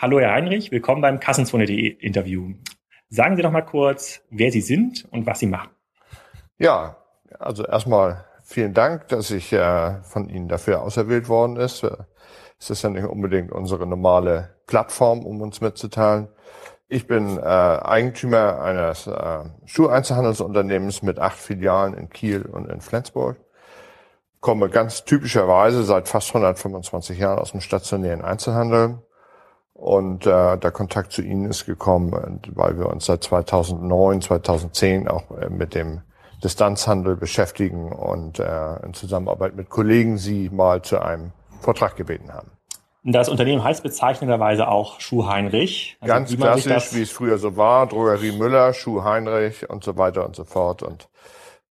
Hallo Herr Heinrich, willkommen beim Kassenzone.de Interview. Sagen Sie doch mal kurz, wer Sie sind und was Sie machen. Ja, also erstmal vielen Dank, dass ich äh, von Ihnen dafür auserwählt worden ist. Es ist ja nicht unbedingt unsere normale Plattform, um uns mitzuteilen. Ich bin äh, Eigentümer eines äh, Schuheinzelhandelsunternehmens mit acht Filialen in Kiel und in Flensburg. Komme ganz typischerweise seit fast 125 Jahren aus dem stationären Einzelhandel. Und äh, der Kontakt zu Ihnen ist gekommen, weil wir uns seit 2009, 2010 auch äh, mit dem Distanzhandel beschäftigen und äh, in Zusammenarbeit mit Kollegen Sie mal zu einem Vortrag gebeten haben. Das Unternehmen heißt bezeichnenderweise auch Schuh Heinrich. Also Ganz klassisch, wie es früher so war, Drogerie Müller, Schuh Heinrich und so weiter und so fort. Und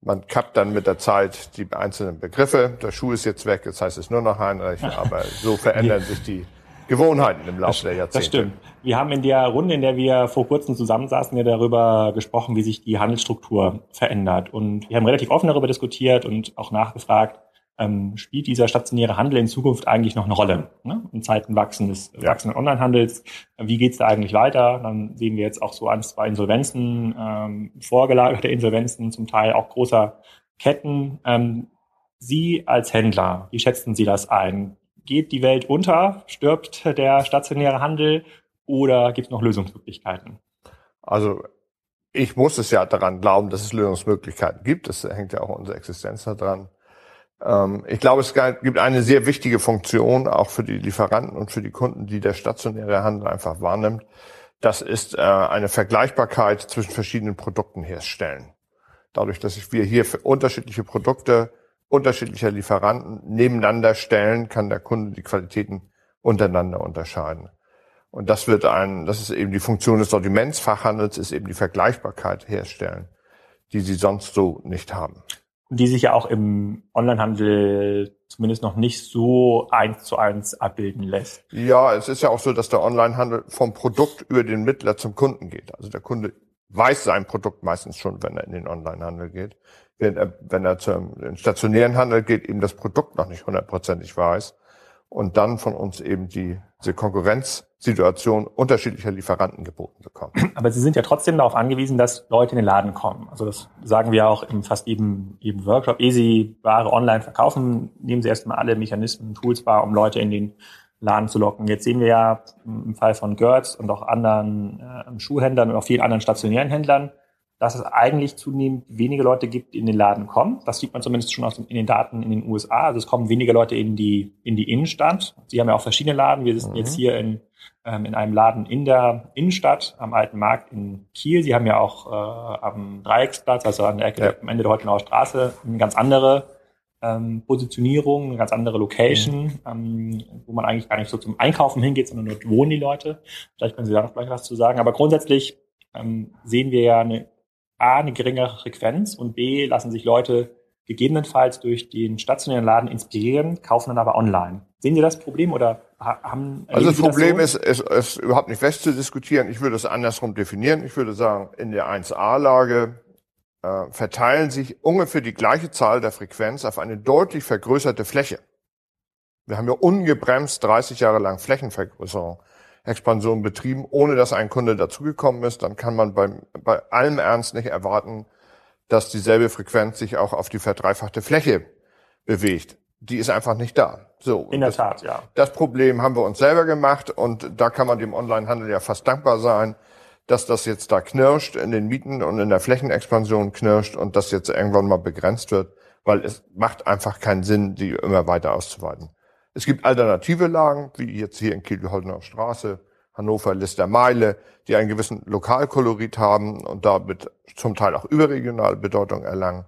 man kappt dann mit der Zeit die einzelnen Begriffe. Der Schuh ist jetzt weg, jetzt heißt es nur noch Heinrich, aber so verändern sich die Gewohnheiten im Laufe der Jahrzehnte. Das stimmt. Wir haben in der Runde, in der wir vor kurzem zusammensaßen, ja darüber gesprochen, wie sich die Handelsstruktur verändert. Und wir haben relativ offen darüber diskutiert und auch nachgefragt, ähm, spielt dieser stationäre Handel in Zukunft eigentlich noch eine Rolle? Ne? In Zeiten wachsendes, ja. wachsenden Onlinehandels. Wie geht's da eigentlich weiter? Dann sehen wir jetzt auch so ein, zwei Insolvenzen, ähm, vorgelagerte Insolvenzen, zum Teil auch großer Ketten. Ähm, Sie als Händler, wie schätzen Sie das ein? Geht die Welt unter? Stirbt der stationäre Handel? Oder gibt es noch Lösungsmöglichkeiten? Also ich muss es ja daran glauben, dass es Lösungsmöglichkeiten gibt. Das hängt ja auch unsere Existenz daran. Ähm, ich glaube, es gibt eine sehr wichtige Funktion auch für die Lieferanten und für die Kunden, die der stationäre Handel einfach wahrnimmt. Das ist äh, eine Vergleichbarkeit zwischen verschiedenen Produkten herstellen. Dadurch, dass wir hier für unterschiedliche Produkte unterschiedlicher Lieferanten nebeneinander stellen, kann der Kunde die Qualitäten untereinander unterscheiden. Und das wird ein, das ist eben die Funktion des Sortimentsfachhandels, ist eben die Vergleichbarkeit herstellen, die sie sonst so nicht haben. Und die sich ja auch im Onlinehandel zumindest noch nicht so eins zu eins abbilden lässt. Ja, es ist ja auch so, dass der Onlinehandel vom Produkt über den Mittler zum Kunden geht. Also der Kunde weiß sein Produkt meistens schon, wenn er in den Onlinehandel geht wenn er, wenn er zum stationären Handel geht, eben das Produkt noch nicht hundertprozentig weiß und dann von uns eben die, diese Konkurrenzsituation unterschiedlicher Lieferanten geboten bekommt. Aber Sie sind ja trotzdem darauf angewiesen, dass Leute in den Laden kommen. Also das sagen wir auch im fast jedem, jedem Workshop. Ehe Sie Ware online verkaufen, nehmen Sie erstmal alle Mechanismen, Tools wahr, um Leute in den Laden zu locken. Jetzt sehen wir ja im Fall von Gertz und auch anderen äh, Schuhhändlern und auch vielen anderen stationären Händlern, dass es eigentlich zunehmend wenige Leute gibt, die in den Laden kommen. Das sieht man zumindest schon aus den, in den Daten in den USA. Also es kommen weniger Leute in die, in die Innenstadt. Sie haben ja auch verschiedene Laden. Wir sind mhm. jetzt hier in, ähm, in einem Laden in der Innenstadt am Alten Markt in Kiel. Sie haben ja auch äh, am Dreiecksplatz, also an der Ecke ja. am Ende der Heutenauer Straße, eine ganz andere ähm, Positionierung, eine ganz andere Location, mhm. ähm, wo man eigentlich gar nicht so zum Einkaufen hingeht, sondern dort wohnen die Leute. Vielleicht können Sie da noch gleich was zu sagen. Aber grundsätzlich ähm, sehen wir ja eine A, eine geringere Frequenz und B, lassen sich Leute gegebenenfalls durch den stationären Laden inspirieren, kaufen dann aber online. Sehen Sie das Problem oder haben Also das Problem das so? ist, ist, ist überhaupt nicht wegzudiskutieren. Ich würde es andersrum definieren. Ich würde sagen, in der 1a-Lage äh, verteilen sich ungefähr die gleiche Zahl der Frequenz auf eine deutlich vergrößerte Fläche. Wir haben ja ungebremst 30 Jahre lang Flächenvergrößerung Expansion betrieben, ohne dass ein Kunde dazugekommen ist, dann kann man beim, bei allem Ernst nicht erwarten, dass dieselbe Frequenz sich auch auf die verdreifachte Fläche bewegt. Die ist einfach nicht da. So. In der das, Tat, ja. Das Problem haben wir uns selber gemacht und da kann man dem Onlinehandel ja fast dankbar sein, dass das jetzt da knirscht in den Mieten und in der Flächenexpansion knirscht und das jetzt irgendwann mal begrenzt wird, weil es macht einfach keinen Sinn, die immer weiter auszuweiten. Es gibt alternative Lagen, wie jetzt hier in Kiel-Holdener Straße, Hannover, Lister Meile, die einen gewissen Lokalkolorit haben und damit zum Teil auch überregionale Bedeutung erlangen.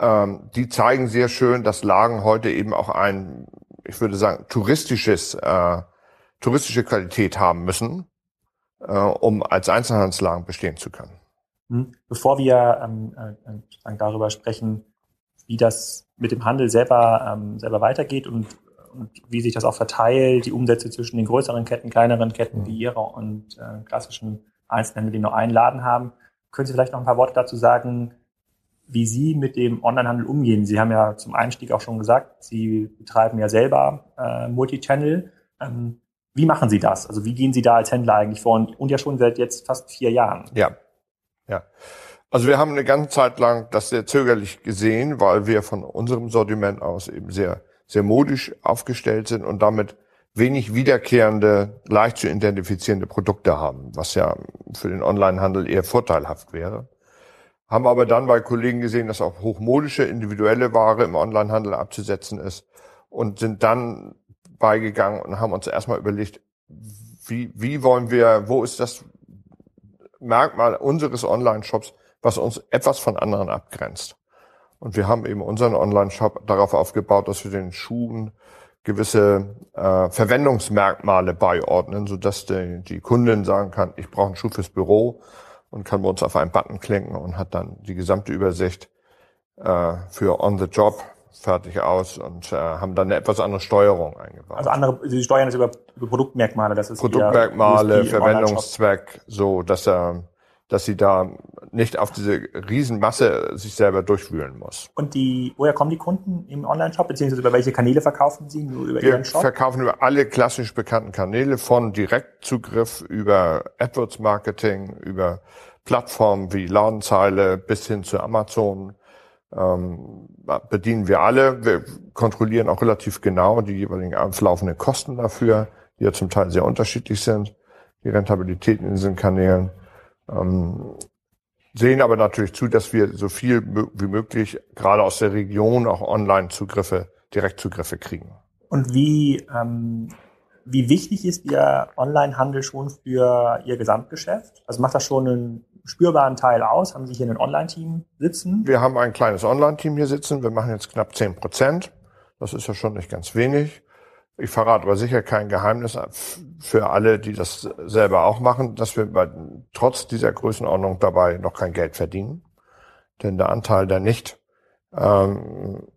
Ähm, die zeigen sehr schön, dass Lagen heute eben auch ein, ich würde sagen, touristisches, äh, touristische Qualität haben müssen, äh, um als Einzelhandelslagen bestehen zu können. Hm. Bevor wir ähm, äh, darüber sprechen, wie das mit dem Handel selber, ähm, selber weitergeht und und wie sich das auch verteilt, die Umsätze zwischen den größeren Ketten, kleineren Ketten wie ihrer und äh, klassischen Einzelhändlern, die nur einen Laden haben. Können Sie vielleicht noch ein paar Worte dazu sagen, wie Sie mit dem Onlinehandel umgehen? Sie haben ja zum Einstieg auch schon gesagt, Sie betreiben ja selber äh, Multichannel. Ähm, wie machen Sie das? Also wie gehen Sie da als Händler eigentlich vor? Und ja schon seit jetzt fast vier Jahren. Ja, ja. Also wir haben eine ganze Zeit lang das sehr zögerlich gesehen, weil wir von unserem Sortiment aus eben sehr, sehr modisch aufgestellt sind und damit wenig wiederkehrende, leicht zu identifizierende Produkte haben, was ja für den Onlinehandel eher vorteilhaft wäre. Haben aber dann bei Kollegen gesehen, dass auch hochmodische, individuelle Ware im Onlinehandel abzusetzen ist und sind dann beigegangen und haben uns erstmal überlegt, wie, wie wollen wir, wo ist das Merkmal unseres Online-Shops, was uns etwas von anderen abgrenzt. Und wir haben eben unseren Online-Shop darauf aufgebaut, dass wir den Schuhen gewisse äh, Verwendungsmerkmale beiordnen, sodass die, die Kundin sagen kann, ich brauche einen Schuh fürs Büro und kann bei uns auf einen Button klicken und hat dann die gesamte Übersicht äh, für On the Job fertig aus und äh, haben dann eine etwas andere Steuerung eingebaut. Also andere, Sie steuern es über, über Produktmerkmale, das ist Produktmerkmale, Verwendungszweck, so dass er dass sie da nicht auf diese Riesenmasse sich selber durchwühlen muss. Und die, woher kommen die Kunden im Online-Shop, beziehungsweise über welche Kanäle verkaufen sie? Nur über Wir ihren Shop? verkaufen über alle klassisch bekannten Kanäle, von Direktzugriff über AdWords-Marketing, über Plattformen wie Ladenzeile bis hin zu Amazon. Ähm, bedienen wir alle. Wir kontrollieren auch relativ genau die jeweiligen auflaufenden Kosten dafür, die ja zum Teil sehr unterschiedlich sind, die Rentabilität in diesen Kanälen. Ähm, sehen aber natürlich zu, dass wir so viel wie möglich gerade aus der Region auch Online-Zugriffe, Direktzugriffe kriegen. Und wie, ähm, wie wichtig ist Ihr Online-Handel schon für Ihr Gesamtgeschäft? Also macht das schon einen spürbaren Teil aus? Haben Sie hier ein Online-Team sitzen? Wir haben ein kleines Online-Team hier sitzen. Wir machen jetzt knapp zehn Prozent. Das ist ja schon nicht ganz wenig. Ich verrate aber sicher kein Geheimnis für alle, die das selber auch machen, dass wir bei, trotz dieser Größenordnung dabei noch kein Geld verdienen. Denn der Anteil der nicht, ähm,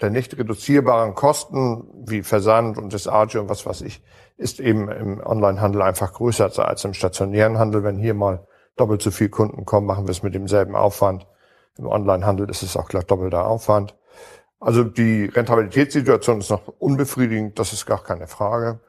der nicht reduzierbaren Kosten wie Versand und Desage und was weiß ich, ist eben im Onlinehandel einfach größer als im stationären Handel. Wenn hier mal doppelt so viel Kunden kommen, machen wir es mit demselben Aufwand. Im Onlinehandel ist es auch gleich doppelter Aufwand. Also die Rentabilitätssituation ist noch unbefriedigend, das ist gar keine Frage.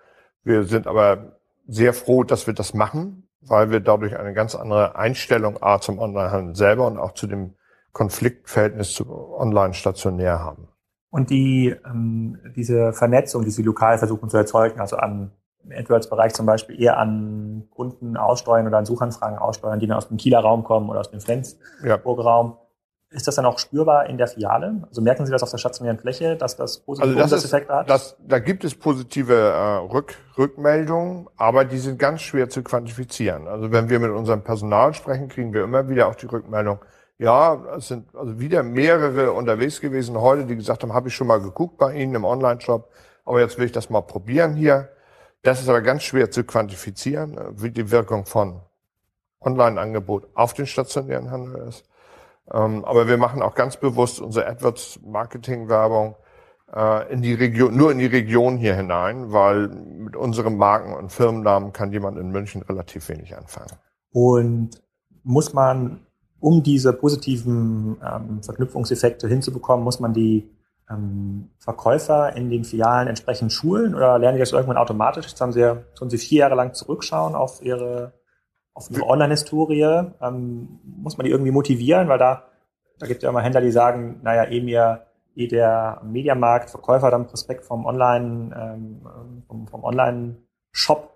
Wir sind aber sehr froh, dass wir das machen, weil wir dadurch eine ganz andere Einstellung A zum Onlinehandel selber und auch zu dem Konfliktverhältnis zu online stationär haben. Und die, ähm, diese Vernetzung, die Sie lokal versuchen zu erzeugen, also an im AdWords-Bereich zum Beispiel eher an Kunden aussteuern oder an Suchanfragen aussteuern, die dann aus dem Kieler Raum kommen oder aus dem Flensburg-Raum. Ja. Ist das dann auch spürbar in der Filiale? Also merken Sie das auf der stationären Fläche, dass das positive also das ist, hat? Das, da gibt es positive äh, Rück, Rückmeldungen, aber die sind ganz schwer zu quantifizieren. Also wenn wir mit unserem Personal sprechen, kriegen wir immer wieder auch die Rückmeldung, ja, es sind also wieder mehrere unterwegs gewesen heute, die gesagt haben, habe ich schon mal geguckt bei Ihnen im Online-Shop, aber jetzt will ich das mal probieren hier. Das ist aber ganz schwer zu quantifizieren, wie die Wirkung von Online-Angebot auf den stationären Handel ist. Ähm, aber wir machen auch ganz bewusst unsere AdWords-Marketing-Werbung äh, in die Region, nur in die Region hier hinein, weil mit unseren Marken und Firmennamen kann jemand in München relativ wenig anfangen. Und muss man, um diese positiven ähm, Verknüpfungseffekte hinzubekommen, muss man die ähm, Verkäufer in den Filialen entsprechend schulen oder lernen die das irgendwann automatisch? Jetzt haben sie sollen sie vier Jahre lang zurückschauen auf ihre auf ihre Online-Historie, ähm, muss man die irgendwie motivieren, weil da, da gibt es ja immer Händler, die sagen, naja, eh mir, eh der Mediamarkt, Verkäufer dann Prospekt vom Online, ähm, vom, vom Online-Shop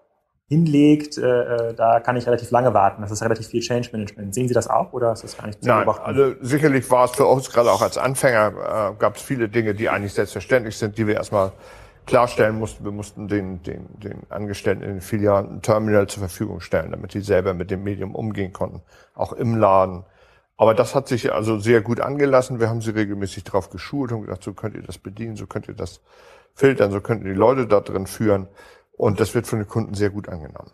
hinlegt, äh, äh, da kann ich relativ lange warten. Das ist relativ viel Change Management. Sehen Sie das auch oder ist das gar nicht zu Nein, also sicherlich war es für uns gerade auch als Anfänger, äh, gab es viele Dinge, die eigentlich selbstverständlich sind, die wir erstmal klarstellen mussten, wir mussten den, den, den Angestellten in den Filialen ein Terminal zur Verfügung stellen, damit die selber mit dem Medium umgehen konnten, auch im Laden. Aber das hat sich also sehr gut angelassen. Wir haben sie regelmäßig darauf geschult und gesagt, so könnt ihr das bedienen, so könnt ihr das filtern, so könnt ihr die Leute da drin führen. Und das wird von den Kunden sehr gut angenommen.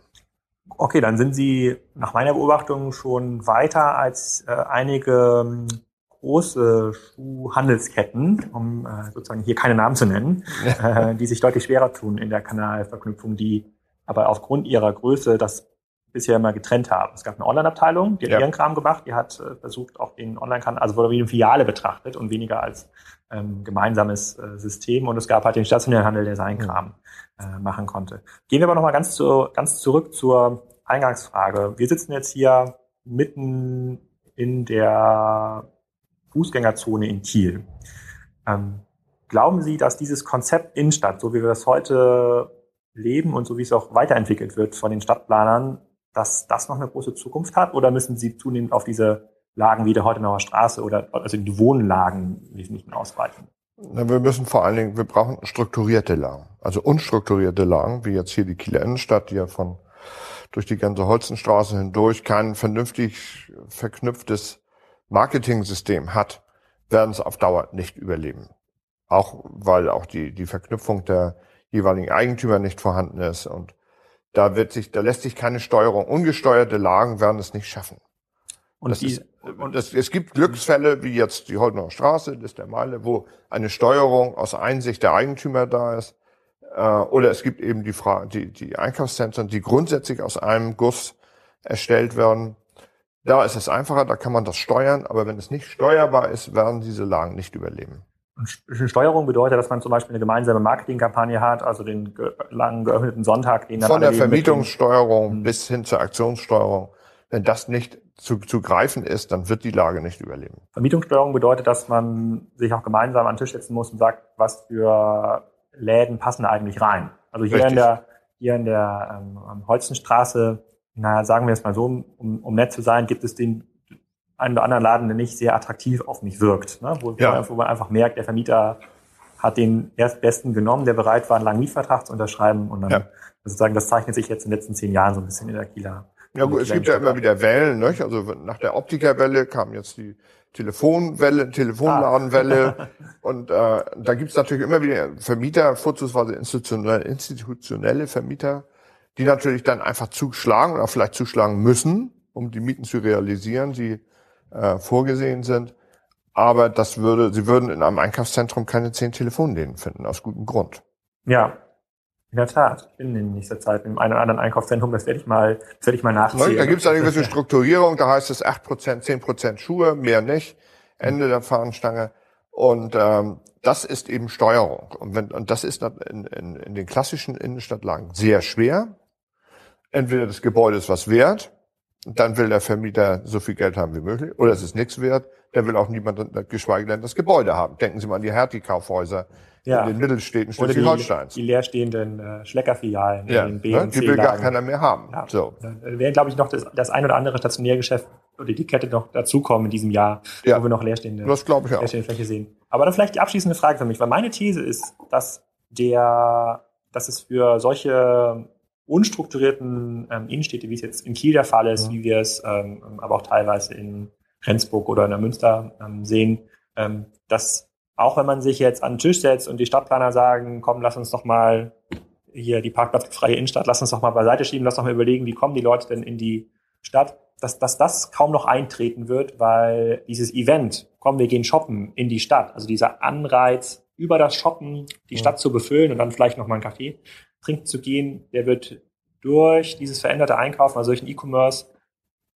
Okay, dann sind Sie nach meiner Beobachtung schon weiter als äh, einige ähm, große Schuhhandelsketten, um äh, sozusagen hier keine Namen zu nennen, äh, die sich deutlich schwerer tun in der Kanalverknüpfung, die aber aufgrund ihrer Größe das bisher immer getrennt haben. Es gab eine Online-Abteilung, die hat ja. ihren Kram gemacht, die hat äh, versucht, auch den Online-Kanal, also wurde wie eine Filiale betrachtet und weniger als ähm, gemeinsames äh, System. Und es gab halt den stationären Handel, der seinen Kram äh, machen konnte. Gehen wir aber nochmal ganz, zu, ganz zurück zur Eingangsfrage. Wir sitzen jetzt hier mitten in der Fußgängerzone in Kiel. Ähm, glauben Sie, dass dieses Konzept Innenstadt, so wie wir das heute leben und so wie es auch weiterentwickelt wird von den Stadtplanern, dass das noch eine große Zukunft hat? Oder müssen Sie zunehmend auf diese Lagen wie der Heutenauer Straße oder also die Wohnlagen wesentlich ausweichen? Wir müssen vor allen Dingen, wir brauchen strukturierte Lagen. Also unstrukturierte Lagen, wie jetzt hier die Kieler Innenstadt, die ja von durch die ganze Holzenstraße hindurch kein vernünftig verknüpftes Marketing-System hat, werden es auf Dauer nicht überleben. Auch weil auch die, die Verknüpfung der jeweiligen Eigentümer nicht vorhanden ist und da wird sich, da lässt sich keine Steuerung. Ungesteuerte Lagen werden es nicht schaffen. Und, die, ist, und es, es gibt Glücksfälle, wie jetzt die Holdener Straße, das ist der Meile, wo eine Steuerung aus Einsicht der Eigentümer da ist. Äh, oder es gibt eben die, Fra die, die Einkaufszentren, die grundsätzlich aus einem Guss erstellt werden. Da ist es einfacher, da kann man das steuern, aber wenn es nicht steuerbar ist, werden diese Lagen nicht überleben. Steuerung bedeutet, dass man zum Beispiel eine gemeinsame Marketingkampagne hat, also den langen geöffneten Sonntag, den dann Von der Vermietungssteuerung hm. bis hin zur Aktionssteuerung. Wenn das nicht zu, zu greifen ist, dann wird die Lage nicht überleben. Vermietungssteuerung bedeutet, dass man sich auch gemeinsam an den Tisch setzen muss und sagt, was für Läden passen da eigentlich rein. Also hier Richtig. in der, hier in der ähm, Holzenstraße, naja, sagen wir es mal so, um, um nett zu sein, gibt es den einen oder anderen Laden, der nicht sehr attraktiv auf mich wirkt. Ne? Wo, ja. wo man einfach merkt, der Vermieter hat den erstbesten genommen, der bereit war, einen langen Mietvertrag zu unterschreiben. Und dann ja. sozusagen, das zeichnet sich jetzt in den letzten zehn Jahren so ein bisschen in der Kieler. Ja, gut, es gibt ja immer wieder Wellen, ne? Also nach der Optikerwelle kam jetzt die Telefonwelle, Telefonladenwelle. Ah. und äh, da gibt's natürlich immer wieder Vermieter, vorzugsweise institutionelle, institutionelle Vermieter, die natürlich dann einfach zuschlagen oder vielleicht zuschlagen müssen, um die Mieten zu realisieren, die äh, vorgesehen sind. Aber das würde, sie würden in einem Einkaufszentrum keine zehn Telefonläden finden, aus gutem Grund. Ja, in der Tat. Ich bin in nächster Zeit in einem oder anderen Einkaufszentrum, das werde ich mal, das werde ich mal nachziehen. Da gibt es eine gewisse Strukturierung, da heißt es 8%, 10% Schuhe, mehr nicht. Ende der Fahnenstange. Und ähm, das ist eben Steuerung. Und, wenn, und das ist in, in, in den klassischen Innenstadtlagen sehr schwer. Entweder das Gebäude ist was wert, dann will der Vermieter so viel Geld haben wie möglich. Oder es ist nichts wert. Dann will auch niemand, geschweige denn das Gebäude haben. Denken Sie mal an die Hertie-Kaufhäuser ja. in den Mittelstädten Schleswig-Holsteins. Die, die leerstehenden äh, Schleckerfilialen ja, in den B ne? Die will gar keiner mehr haben. Ja. So. Da wäre, glaube ich, noch das, das ein oder andere Stationärgeschäft oder die Kette noch dazukommen in diesem Jahr, ja. wo wir noch leerstehende, das ich auch. leerstehende Fläche sehen. Aber dann vielleicht die abschließende Frage für mich, weil meine These ist, dass der, dass es für solche unstrukturierten ähm, Innenstädte, wie es jetzt in Kiel der Fall ist, ja. wie wir es ähm, aber auch teilweise in Rendsburg oder in der Münster ähm, sehen, ähm, dass auch wenn man sich jetzt an den Tisch setzt und die Stadtplaner sagen, komm, lass uns doch mal hier die parkplatzfreie Innenstadt, lass uns doch mal beiseite schieben, lass doch mal überlegen, wie kommen die Leute denn in die Stadt, dass, dass das kaum noch eintreten wird, weil dieses Event, komm, wir gehen shoppen in die Stadt, also dieser Anreiz, über das Shoppen die Stadt zu befüllen und dann vielleicht noch mal einen Kaffee, trinken zu gehen, der wird durch dieses veränderte Einkaufen, also durch den E-Commerce,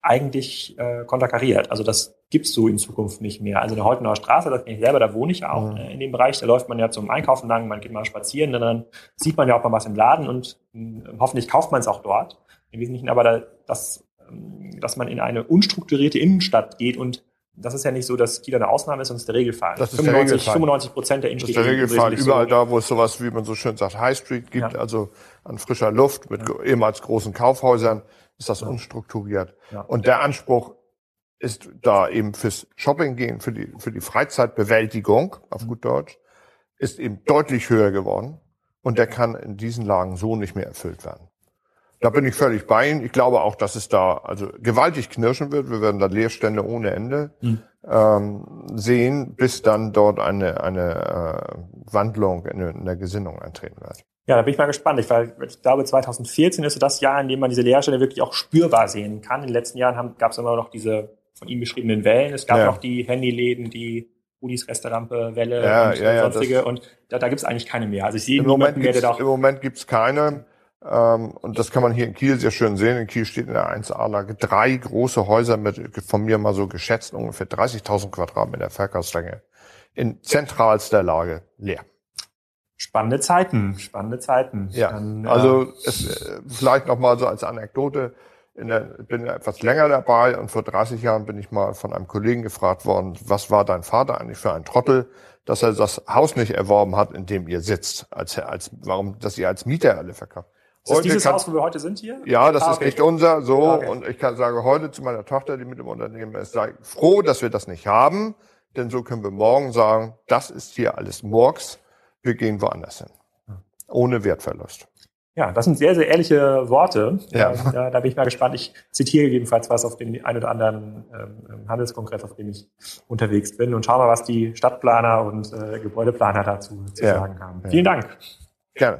eigentlich äh, konterkariert. Also das gibt's so in Zukunft nicht mehr. Also in der Heutenauer Straße, das kenne ich selber, da wohne ich ja auch mhm. äh, in dem Bereich, da läuft man ja zum Einkaufen lang, man geht mal spazieren, dann sieht man ja auch mal was im Laden und äh, hoffentlich kauft man es auch dort. Im Wesentlichen aber, da, dass, ähm, dass man in eine unstrukturierte Innenstadt geht und das ist ja nicht so, dass Kiel eine Ausnahme ist, sondern es ist der Regelfall. Das ist 95, der Regelfall. 95 Prozent der Innenstädte. Das ist der Regelfall. Überall so. da, wo es sowas, wie man so schön sagt, High Street gibt, ja. also an frischer Luft mit ja. ehemals großen Kaufhäusern, ist das ja. unstrukturiert. Und der Anspruch ist da eben fürs Shopping gehen, für die, für die Freizeitbewältigung, auf gut Deutsch, ist eben deutlich höher geworden. Und der kann in diesen Lagen so nicht mehr erfüllt werden. Da bin ich völlig bei Ihnen. Ich glaube auch, dass es da also gewaltig knirschen wird. Wir werden da Leerstände ohne Ende mhm. ähm, sehen, bis dann dort eine, eine äh, Wandlung in, in der Gesinnung eintreten wird. Ja, da bin ich mal gespannt. Ich, weil, ich glaube, 2014 ist so das Jahr, in dem man diese Leerstände wirklich auch spürbar sehen kann. In den letzten Jahren gab es immer noch diese von ihm beschriebenen Wellen. Es gab ja. noch die Handyläden, die Rudis Restaurante, Welle ja, und ja, sonstige. und da, da gibt es eigentlich keine mehr. Also ich sehe im Moment mehr, der da Im Moment gibt's keine. Ähm, und das kann man hier in Kiel sehr schön sehen. In Kiel steht in der 1A-Lage drei große Häuser mit von mir mal so geschätzt ungefähr 30.000 Quadratmeter Verkaufslänge in zentralster Lage leer. Spannende Zeiten, spannende Zeiten. Ja, Dann, also es, äh, vielleicht noch mal so als Anekdote. In der, bin ja etwas länger dabei und vor 30 Jahren bin ich mal von einem Kollegen gefragt worden, was war dein Vater eigentlich für ein Trottel, dass er das Haus nicht erworben hat, in dem ihr sitzt, als, als warum, dass ihr als Mieter alle verkauft. Ist das dieses kann, Haus, wo wir heute sind hier? Ja, das ah, okay. ist nicht unser, so. Ah, okay. Und ich kann sagen heute zu meiner Tochter, die mit dem Unternehmen ist, sei froh, dass wir das nicht haben, denn so können wir morgen sagen, das ist hier alles Murks, wir gehen woanders hin. Ohne Wertverlust. Ja, das sind sehr, sehr ehrliche Worte. Ja. Da, da bin ich mal gespannt. Ich zitiere jedenfalls was auf den ein oder anderen ähm, Handelskongress, auf dem ich unterwegs bin und schau mal, was die Stadtplaner und äh, Gebäudeplaner dazu zu ja. sagen haben. Vielen Dank. Gerne.